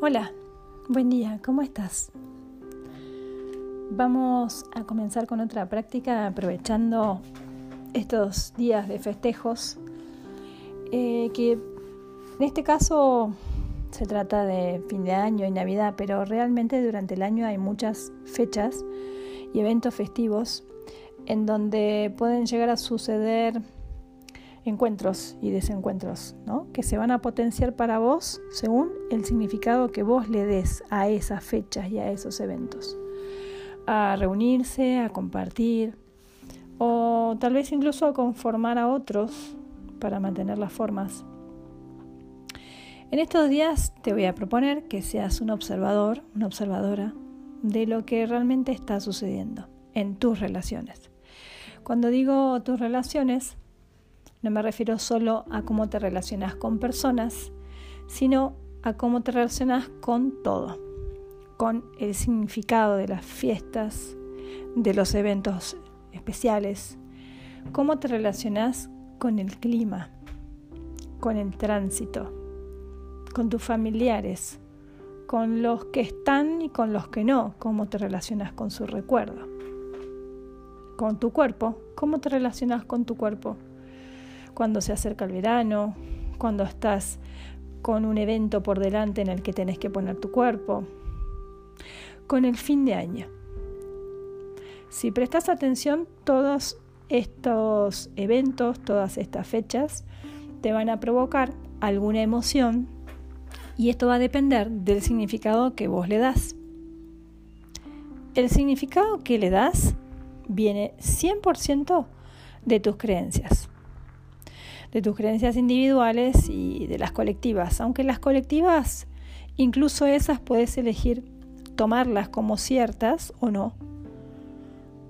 Hola, buen día, ¿cómo estás? Vamos a comenzar con otra práctica aprovechando estos días de festejos, eh, que en este caso se trata de fin de año y Navidad, pero realmente durante el año hay muchas fechas y eventos festivos en donde pueden llegar a suceder encuentros y desencuentros, ¿no? que se van a potenciar para vos según el significado que vos le des a esas fechas y a esos eventos. A reunirse, a compartir o tal vez incluso a conformar a otros para mantener las formas. En estos días te voy a proponer que seas un observador, una observadora de lo que realmente está sucediendo en tus relaciones. Cuando digo tus relaciones, no me refiero solo a cómo te relacionas con personas, sino a cómo te relacionas con todo, con el significado de las fiestas, de los eventos especiales, cómo te relacionas con el clima, con el tránsito, con tus familiares, con los que están y con los que no, cómo te relacionas con su recuerdo, con tu cuerpo, cómo te relacionas con tu cuerpo cuando se acerca el verano, cuando estás con un evento por delante en el que tenés que poner tu cuerpo, con el fin de año. Si prestas atención, todos estos eventos, todas estas fechas, te van a provocar alguna emoción y esto va a depender del significado que vos le das. El significado que le das viene 100% de tus creencias de tus creencias individuales y de las colectivas. Aunque las colectivas, incluso esas puedes elegir tomarlas como ciertas o no.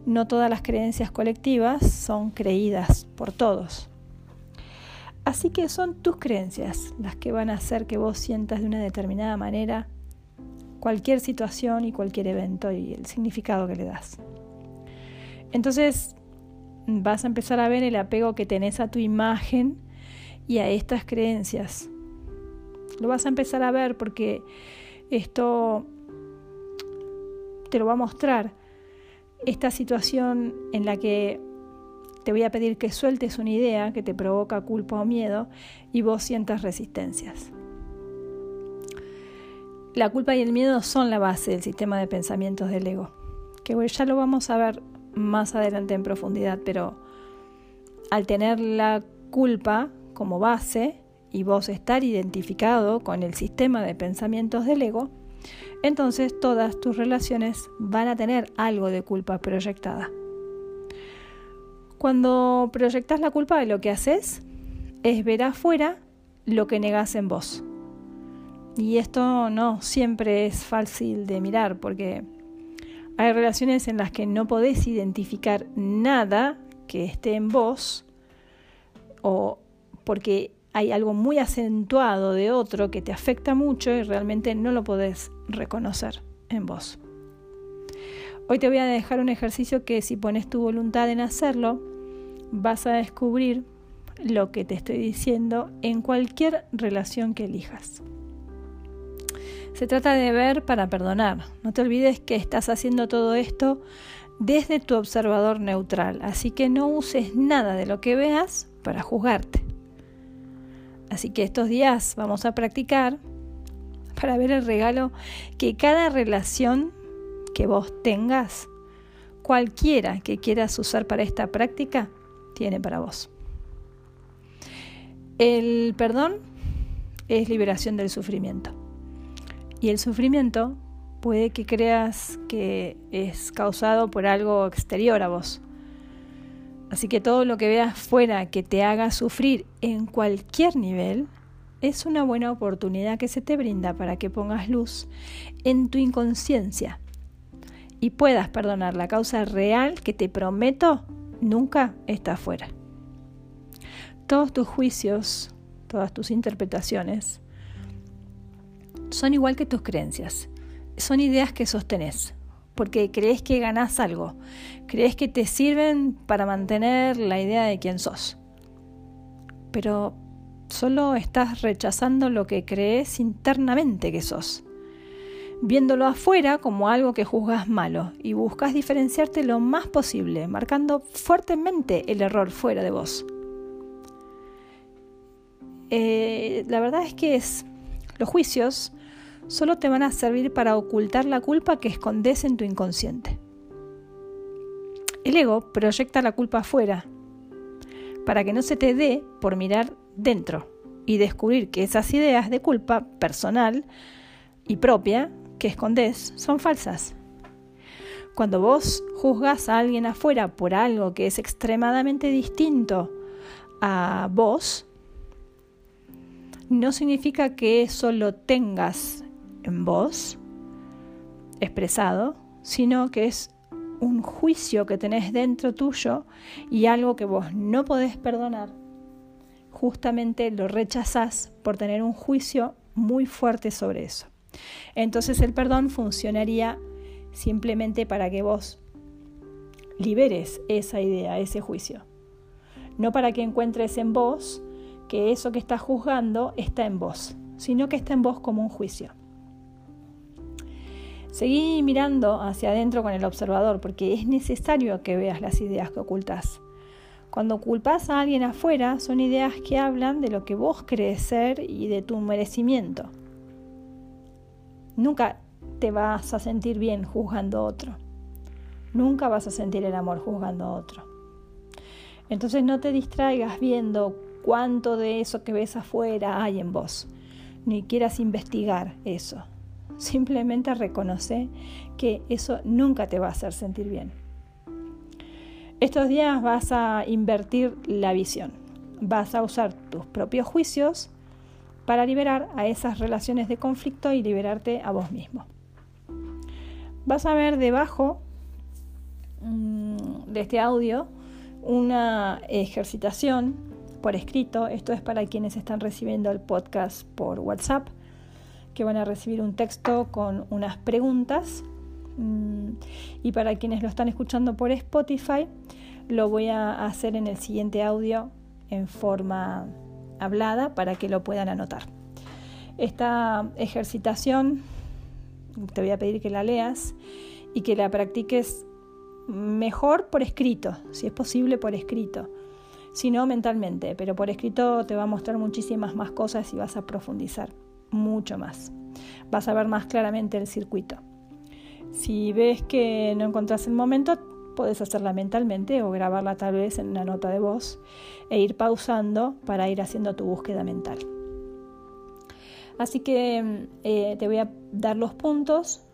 No todas las creencias colectivas son creídas por todos. Así que son tus creencias las que van a hacer que vos sientas de una determinada manera cualquier situación y cualquier evento y el significado que le das. Entonces, vas a empezar a ver el apego que tenés a tu imagen y a estas creencias. Lo vas a empezar a ver porque esto te lo va a mostrar. Esta situación en la que te voy a pedir que sueltes una idea que te provoca culpa o miedo y vos sientas resistencias. La culpa y el miedo son la base del sistema de pensamientos del ego, que ya lo vamos a ver más adelante en profundidad, pero al tener la culpa como base y vos estar identificado con el sistema de pensamientos del ego, entonces todas tus relaciones van a tener algo de culpa proyectada. Cuando proyectas la culpa, lo que haces es ver afuera lo que negas en vos. Y esto no siempre es fácil de mirar porque hay relaciones en las que no podés identificar nada que esté en vos o porque hay algo muy acentuado de otro que te afecta mucho y realmente no lo podés reconocer en vos. Hoy te voy a dejar un ejercicio que si pones tu voluntad en hacerlo, vas a descubrir lo que te estoy diciendo en cualquier relación que elijas. Se trata de ver para perdonar. No te olvides que estás haciendo todo esto desde tu observador neutral, así que no uses nada de lo que veas para juzgarte. Así que estos días vamos a practicar para ver el regalo que cada relación que vos tengas, cualquiera que quieras usar para esta práctica, tiene para vos. El perdón es liberación del sufrimiento. Y el sufrimiento puede que creas que es causado por algo exterior a vos. Así que todo lo que veas fuera que te haga sufrir en cualquier nivel es una buena oportunidad que se te brinda para que pongas luz en tu inconsciencia y puedas perdonar la causa real que te prometo nunca está afuera. Todos tus juicios, todas tus interpretaciones, son igual que tus creencias. Son ideas que sostenés, porque crees que ganás algo, crees que te sirven para mantener la idea de quién sos. Pero solo estás rechazando lo que crees internamente que sos. viéndolo afuera como algo que juzgas malo y buscas diferenciarte lo más posible, marcando fuertemente el error fuera de vos. Eh, la verdad es que es, los juicios solo te van a servir para ocultar la culpa que escondes en tu inconsciente. El ego proyecta la culpa afuera para que no se te dé por mirar dentro y descubrir que esas ideas de culpa personal y propia que escondes son falsas. Cuando vos juzgas a alguien afuera por algo que es extremadamente distinto a vos, no significa que eso lo tengas en vos expresado, sino que es un juicio que tenés dentro tuyo y algo que vos no podés perdonar. Justamente lo rechazás por tener un juicio muy fuerte sobre eso. Entonces el perdón funcionaría simplemente para que vos liberes esa idea, ese juicio. No para que encuentres en vos que eso que estás juzgando está en vos, sino que está en vos como un juicio. Seguí mirando hacia adentro con el observador porque es necesario que veas las ideas que ocultas. Cuando culpas a alguien afuera, son ideas que hablan de lo que vos crees ser y de tu merecimiento. Nunca te vas a sentir bien juzgando a otro. Nunca vas a sentir el amor juzgando a otro. Entonces no te distraigas viendo cuánto de eso que ves afuera hay en vos, ni quieras investigar eso. Simplemente reconoce que eso nunca te va a hacer sentir bien. Estos días vas a invertir la visión. Vas a usar tus propios juicios para liberar a esas relaciones de conflicto y liberarte a vos mismo. Vas a ver debajo mm, de este audio una ejercitación por escrito. Esto es para quienes están recibiendo el podcast por WhatsApp, que van a recibir un texto con unas preguntas. Mm, y para quienes lo están escuchando por Spotify, lo voy a hacer en el siguiente audio en forma hablada para que lo puedan anotar. Esta ejercitación te voy a pedir que la leas y que la practiques mejor por escrito, si es posible por escrito, si no mentalmente, pero por escrito te va a mostrar muchísimas más cosas y vas a profundizar mucho más. Vas a ver más claramente el circuito. Si ves que no encontrás el momento, puedes hacerla mentalmente o grabarla tal vez en una nota de voz e ir pausando para ir haciendo tu búsqueda mental. Así que eh, te voy a dar los puntos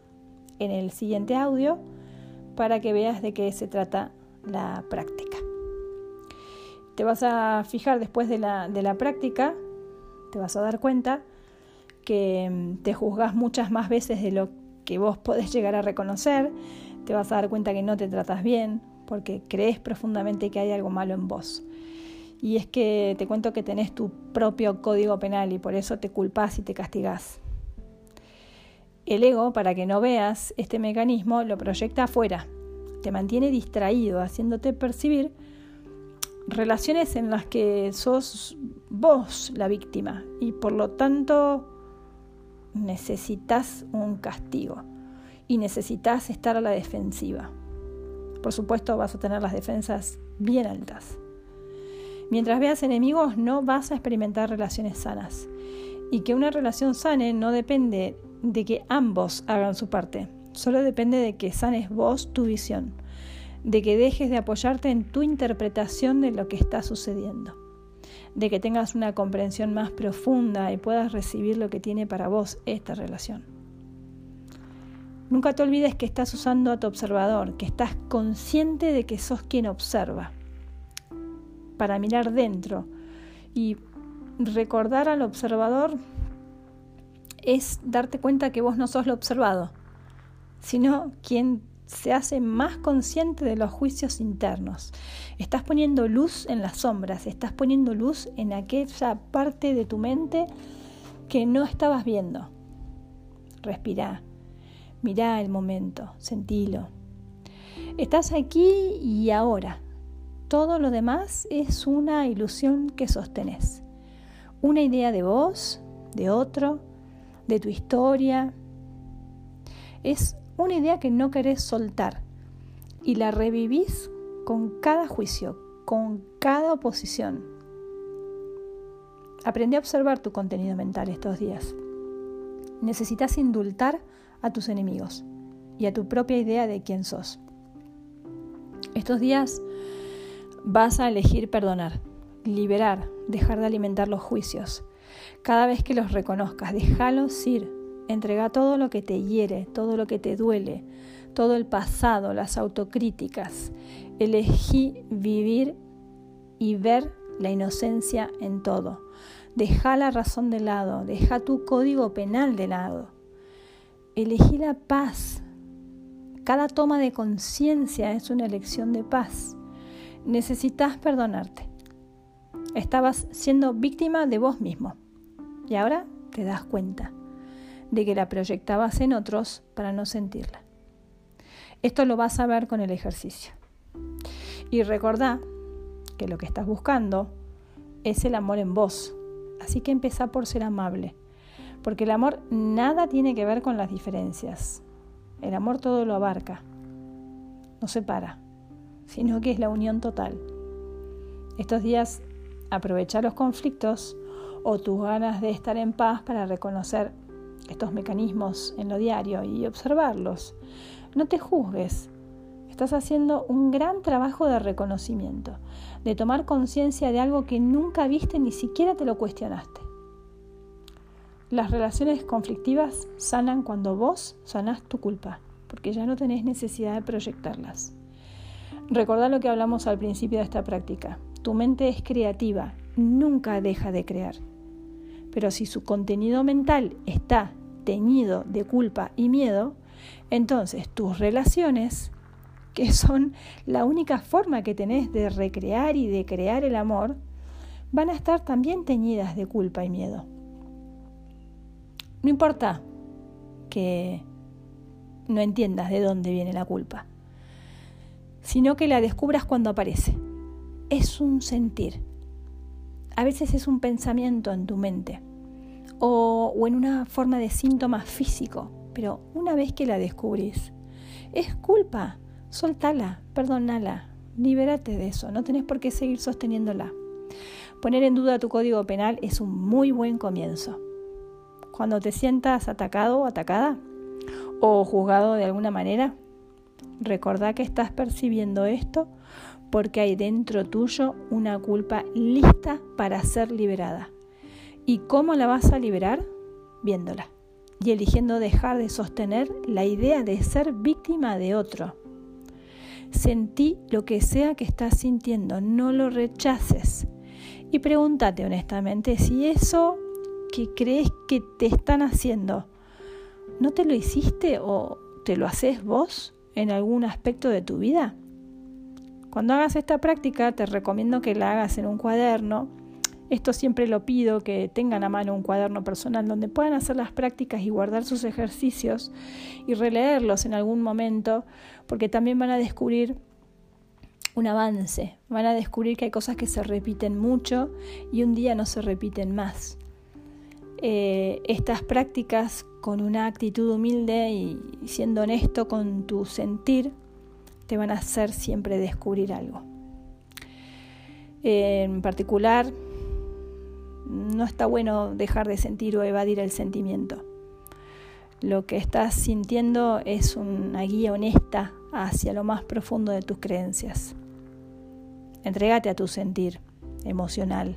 en el siguiente audio para que veas de qué se trata la práctica. Te vas a fijar después de la, de la práctica, te vas a dar cuenta que mm, te juzgas muchas más veces de lo que vos podés llegar a reconocer, te vas a dar cuenta que no te tratas bien porque crees profundamente que hay algo malo en vos. Y es que te cuento que tenés tu propio código penal y por eso te culpas y te castigás. El ego, para que no veas este mecanismo, lo proyecta afuera, te mantiene distraído, haciéndote percibir relaciones en las que sos vos la víctima y por lo tanto necesitas un castigo y necesitas estar a la defensiva. Por supuesto vas a tener las defensas bien altas. Mientras veas enemigos no vas a experimentar relaciones sanas. Y que una relación sane no depende de que ambos hagan su parte, solo depende de que sanes vos tu visión, de que dejes de apoyarte en tu interpretación de lo que está sucediendo, de que tengas una comprensión más profunda y puedas recibir lo que tiene para vos esta relación. Nunca te olvides que estás usando a tu observador, que estás consciente de que sos quien observa, para mirar dentro. Y recordar al observador es darte cuenta que vos no sos lo observado, sino quien se hace más consciente de los juicios internos. Estás poniendo luz en las sombras, estás poniendo luz en aquella parte de tu mente que no estabas viendo. Respira Mirá el momento, sentilo. Estás aquí y ahora. Todo lo demás es una ilusión que sostenés. Una idea de vos, de otro, de tu historia, Es una idea que no querés soltar y la revivís con cada juicio, con cada oposición. Aprendí a observar tu contenido mental estos días. Necesitas indultar a tus enemigos y a tu propia idea de quién sos. Estos días vas a elegir perdonar, liberar, dejar de alimentar los juicios. Cada vez que los reconozcas, déjalos ir. Entrega todo lo que te hiere, todo lo que te duele, todo el pasado, las autocríticas. Elegí vivir y ver la inocencia en todo. Deja la razón de lado, deja tu código penal de lado. Elegí la paz. Cada toma de conciencia es una elección de paz. Necesitas perdonarte. Estabas siendo víctima de vos mismo y ahora te das cuenta de que la proyectabas en otros para no sentirla. Esto lo vas a ver con el ejercicio. Y recordá que lo que estás buscando es el amor en vos. Así que empieza por ser amable. Porque el amor nada tiene que ver con las diferencias. El amor todo lo abarca. No separa, sino que es la unión total. Estos días Aprovecha los conflictos o tus ganas de estar en paz para reconocer estos mecanismos en lo diario y observarlos. No te juzgues. Estás haciendo un gran trabajo de reconocimiento, de tomar conciencia de algo que nunca viste ni siquiera te lo cuestionaste. Las relaciones conflictivas sanan cuando vos sanás tu culpa, porque ya no tenés necesidad de proyectarlas. Recordá lo que hablamos al principio de esta práctica. Tu mente es creativa, nunca deja de crear. Pero si su contenido mental está teñido de culpa y miedo, entonces tus relaciones, que son la única forma que tenés de recrear y de crear el amor, van a estar también teñidas de culpa y miedo. No importa que no entiendas de dónde viene la culpa, sino que la descubras cuando aparece es un sentir. A veces es un pensamiento en tu mente o, en una forma de síntoma físico, pero una vez que la descubrís, es culpa, soltala, perdonala, libérate de eso, no tenés por qué seguir sosteniéndola. Poner en duda tu código penal es un muy buen comienzo. Cuando te sientas atacado o atacada o juzgado de alguna manera, recordá que estás percibiendo esto porque hay dentro tuyo una culpa lista para ser liberada. ¿Y cómo la vas a liberar? Viéndola y eligiendo dejar de sostener la idea de ser víctima de otro. Sentí lo que sea que estás sintiendo, no lo rechaces. Y pregúntate honestamente si eso que crees que te están haciendo, ¿no te lo hiciste o te lo haces vos en algún aspecto de tu vida? Cuando hagas esta práctica te recomiendo que la hagas en un cuaderno. Esto siempre lo pido, que tengan a mano un cuaderno personal donde puedan hacer las prácticas y guardar sus ejercicios y releerlos en algún momento, porque también van a descubrir un avance, van a descubrir que hay cosas que se repiten mucho y un día no se repiten más. Eh, estas prácticas con una actitud humilde y siendo honesto con tu sentir, te van a hacer siempre descubrir algo. En particular, no está bueno dejar de sentir o evadir el sentimiento. Lo que estás sintiendo es una guía honesta hacia lo más profundo de tus creencias. Entrégate a tu sentir emocional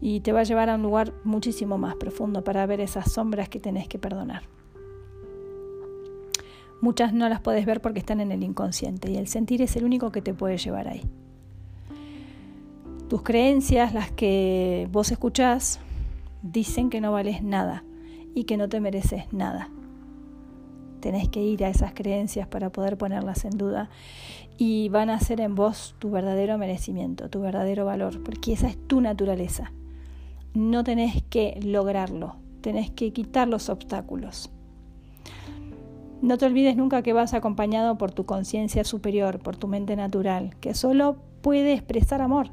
y te va a llevar a un lugar muchísimo más profundo para ver esas sombras que tenés que perdonar. Muchas no las puedes ver porque están en el inconsciente y el sentir es el único que te puede llevar ahí. Tus creencias, las que vos escuchás, dicen que no vales nada y que no te mereces nada. Tenés que ir a esas creencias para poder ponerlas en duda y van a ser en vos tu verdadero merecimiento, tu verdadero valor, porque esa es tu naturaleza. No tenés que lograrlo, tenés que quitar los obstáculos. No te olvides nunca que vas acompañado por tu conciencia superior, por tu mente natural, que solo puede expresar amor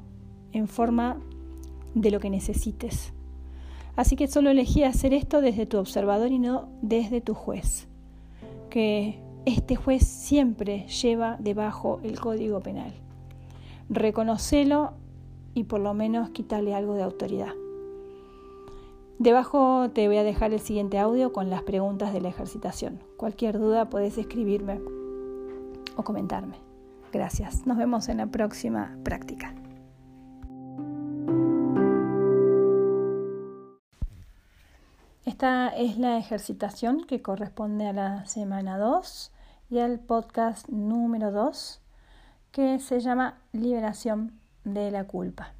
en forma de lo que necesites. Así que solo elegí hacer esto desde tu observador y no desde tu juez. que este juez siempre lleva debajo el código penal. Reconocelo y por lo menos quítale algo de autoridad. Debajo te voy a dejar el siguiente audio con las preguntas de la ejercitación. Cualquier duda puedes escribirme o comentarme. Gracias. Nos vemos en la próxima práctica. Esta es la ejercitación que corresponde a la semana 2 y al podcast número 2 que se llama Liberación de la culpa.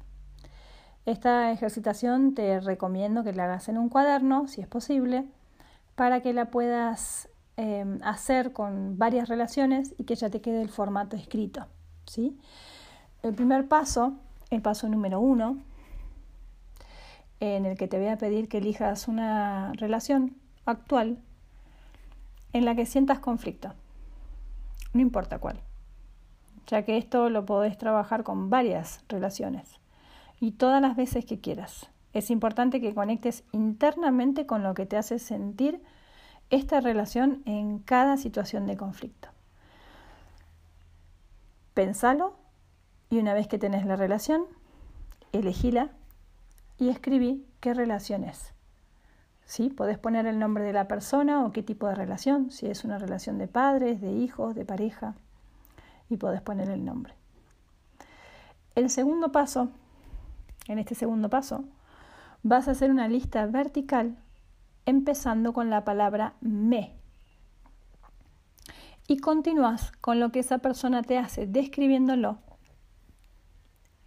Esta ejercitación te recomiendo que la hagas en un cuaderno, si es posible, para que la puedas em, hacer con varias relaciones y que ya te quede el formato escrito. ¿sí? El primer paso, el paso número uno, en el que te voy a pedir que elijas una relación actual en la que sientas conflicto, no importa cuál, ya que esto lo podés trabajar con varias relaciones y todas las veces que quieras. Es importante que conectes internamente con lo que te hace sentir esta relación en cada situación de conflicto. Pensalo y una vez que tenés la relación, elegíla y escribí qué relación es. ¿Sí? Podés poner el nombre de la persona o qué tipo de relación, si es una relación de padres, de hijos, de pareja, y podés poner el nombre. El segundo paso, en este segundo paso, vas a hacer una lista vertical empezando con la palabra me. Y continúas con lo que esa persona te hace, describiéndolo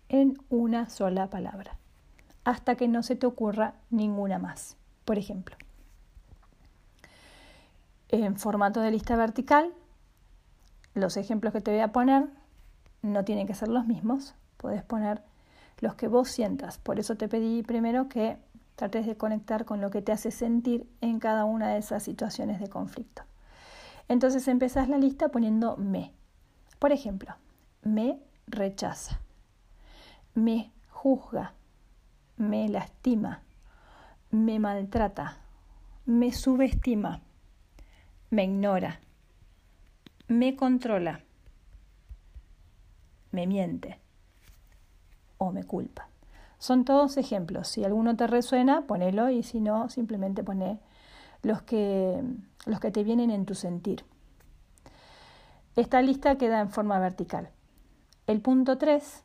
en una sola palabra hasta que no se te ocurra ninguna más. Por ejemplo, en formato de lista vertical, los ejemplos que te voy a poner no tienen que ser los mismos, puedes poner los que vos sientas. Por eso te pedí primero que trates de conectar con lo que te hace sentir en cada una de esas situaciones de conflicto. Entonces empezás la lista poniendo me. Por ejemplo, me rechaza, me juzga, me lastima, me maltrata, me subestima, me ignora, me controla, me miente o me culpa. Son todos ejemplos. Si alguno te resuena, ponelo y si no, simplemente pone los que, los que te vienen en tu sentir. Esta lista queda en forma vertical. El punto 3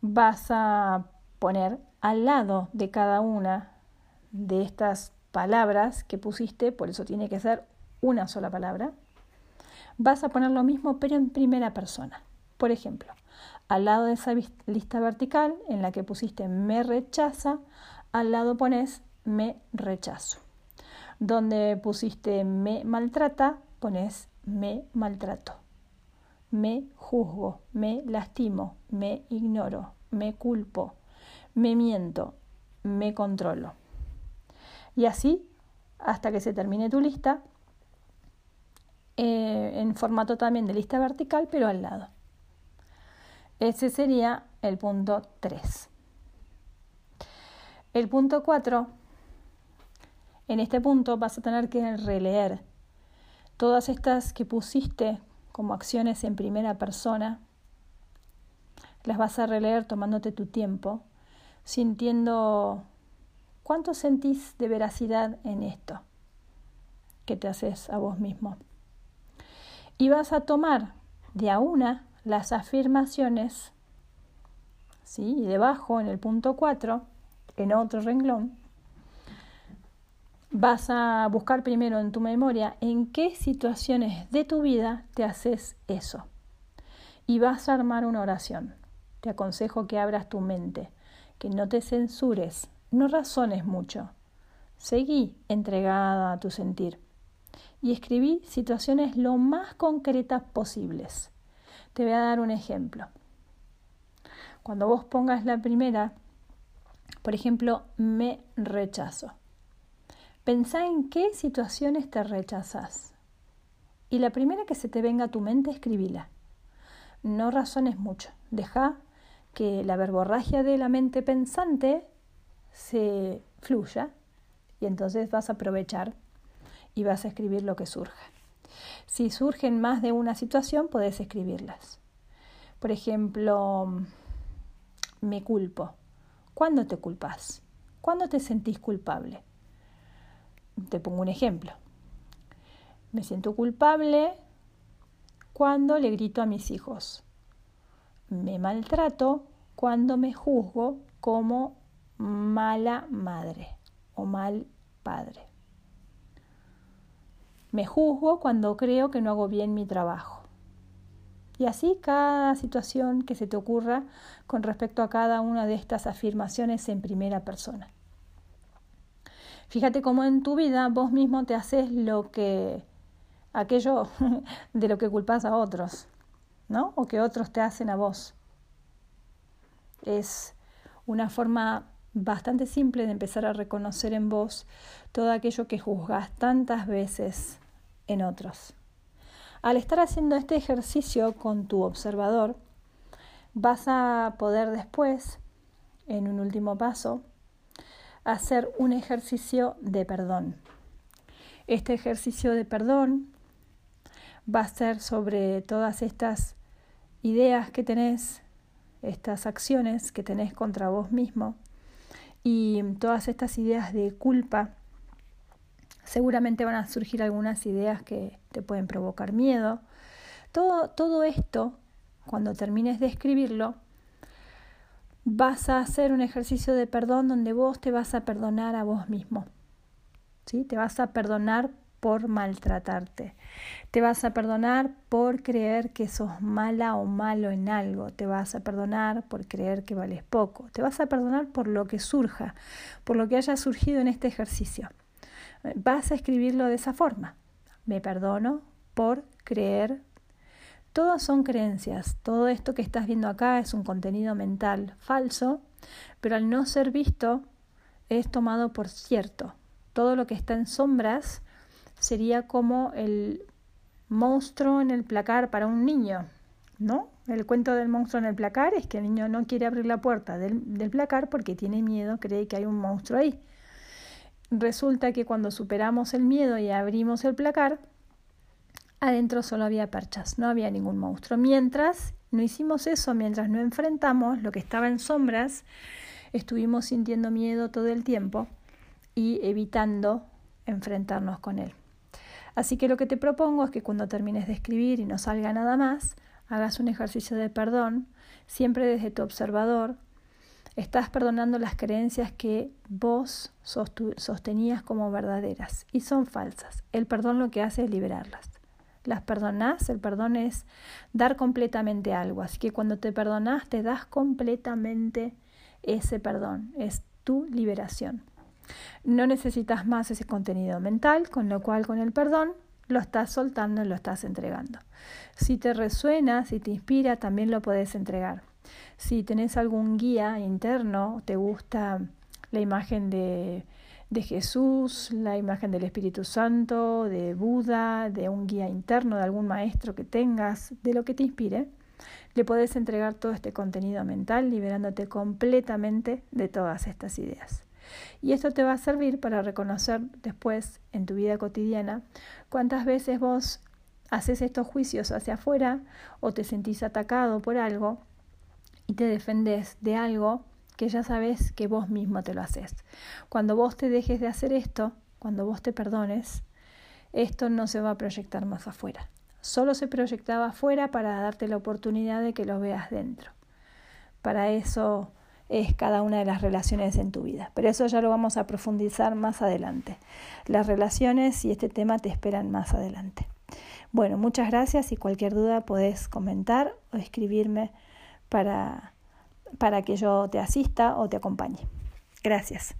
vas a poner al lado de cada una de estas palabras que pusiste, por eso tiene que ser una sola palabra, vas a poner lo mismo pero en primera persona. Por ejemplo, al lado de esa lista vertical en la que pusiste me rechaza, al lado pones me rechazo. Donde pusiste me maltrata, pones me maltrato. Me juzgo, me lastimo, me ignoro, me culpo, me miento, me controlo. Y así hasta que se termine tu lista, eh, en formato también de lista vertical, pero al lado. Ese sería el punto 3. El punto 4, en este punto vas a tener que releer todas estas que pusiste como acciones en primera persona, las vas a releer tomándote tu tiempo sintiendo cuánto sentís de veracidad en esto que te haces a vos mismo. Y vas a tomar de a una las afirmaciones, ¿sí? y debajo en el punto 4, en otro renglón, vas a buscar primero en tu memoria en qué situaciones de tu vida te haces eso. Y vas a armar una oración. Te aconsejo que abras tu mente que no te censures, no razones mucho. Seguí entregada a tu sentir y escribí situaciones lo más concretas posibles. Te voy a dar un ejemplo. Cuando vos pongas la primera, por ejemplo, me rechazo. Pensá en qué situaciones te rechazas. Y la primera que se te venga a tu mente, escribíla. No razones mucho. Deja que la verborragia de la mente pensante se fluya y entonces vas a aprovechar y vas a escribir lo que surja. Si surgen más de una situación, puedes escribirlas. Por ejemplo, me culpo. ¿Cuándo te culpas? ¿Cuándo te sentís culpable? Te pongo un ejemplo. Me siento culpable cuando le grito a mis hijos. Me maltrato cuando me juzgo como mala madre o mal padre. Me juzgo cuando creo que no hago bien mi trabajo. Y así cada situación que se te ocurra con respecto a cada una de estas afirmaciones en primera persona. Fíjate cómo en tu vida vos mismo te haces lo que aquello de lo que culpas a otros, ¿no? O que otros te hacen a vos. Es una forma bastante simple de empezar a reconocer en vos todo aquello que juzgas tantas veces en otros. Al estar haciendo este ejercicio con tu observador, vas a poder después, en un último paso, hacer un ejercicio de perdón. Este ejercicio de perdón va a ser sobre todas estas ideas que tenés, estas acciones que tenés contra vos mismo y todas estas ideas de culpa. Seguramente van a surgir algunas ideas que te pueden provocar miedo. Todo, todo esto, cuando termines de escribirlo, vas a hacer un ejercicio de perdón donde vos te vas a perdonar a vos mismo. ¿Sí? Te vas a perdonar por maltratarte. Te vas a perdonar por creer que sos mala o malo en algo. Te vas a perdonar por creer que vales poco. Te vas a perdonar por lo que surja, por lo que haya surgido en este ejercicio. Vas a escribirlo de esa forma. Me perdono por creer. Todas son creencias. Todo esto que estás viendo acá es un contenido mental falso, pero al no ser visto es tomado por cierto. Todo lo que está en sombras sería como el monstruo en el placar para un niño, ¿no? El cuento del monstruo en el placar es que el niño no quiere abrir la puerta del, del, placar porque tiene miedo, cree que hay un monstruo ahí. Resulta que cuando superamos el miedo y abrimos el placar, adentro solo había perchas, no había ningún monstruo. Mientras no hicimos eso, mientras no enfrentamos lo que estaba en sombras, estuvimos sintiendo miedo todo el tiempo y evitando enfrentarnos con él. Así que lo que te propongo es que cuando termines de escribir y no salga nada más, hagas un ejercicio de perdón, siempre desde tu observador. Estás perdonando las creencias que vos sostenías como verdaderas y son falsas. El perdón lo que hace es liberarlas. Las perdonás, el perdón es dar completamente algo. Así que cuando te perdonás, te das completamente ese perdón. Es tu liberación. No necesitas más ese contenido mental, con lo cual con el perdón lo estás soltando y lo estás entregando. Si te resuena, si te inspira, también lo puedes entregar. Si tenés algún guía interno, te gusta la imagen de, de Jesús, la imagen del Espíritu Santo, de Buda, de un guía interno, de algún maestro que tengas, de lo que te inspire, le puedes entregar todo este contenido mental, liberándote completamente de todas estas ideas. Y esto te va a servir para reconocer después en tu vida cotidiana cuántas veces vos haces estos juicios hacia afuera o te sentís atacado por algo y te defendés de algo que ya sabes que vos mismo te lo haces. Cuando vos te dejes de hacer esto, cuando vos te perdones, esto no se va a proyectar más afuera. Solo se proyectaba afuera para darte la oportunidad de que lo veas dentro. Para eso es cada una de las relaciones en tu vida. Pero eso ya lo vamos a profundizar más adelante. Las relaciones y este tema te esperan más adelante. Bueno, muchas gracias y cualquier duda podés comentar o escribirme para, para que yo te asista o te acompañe. Gracias.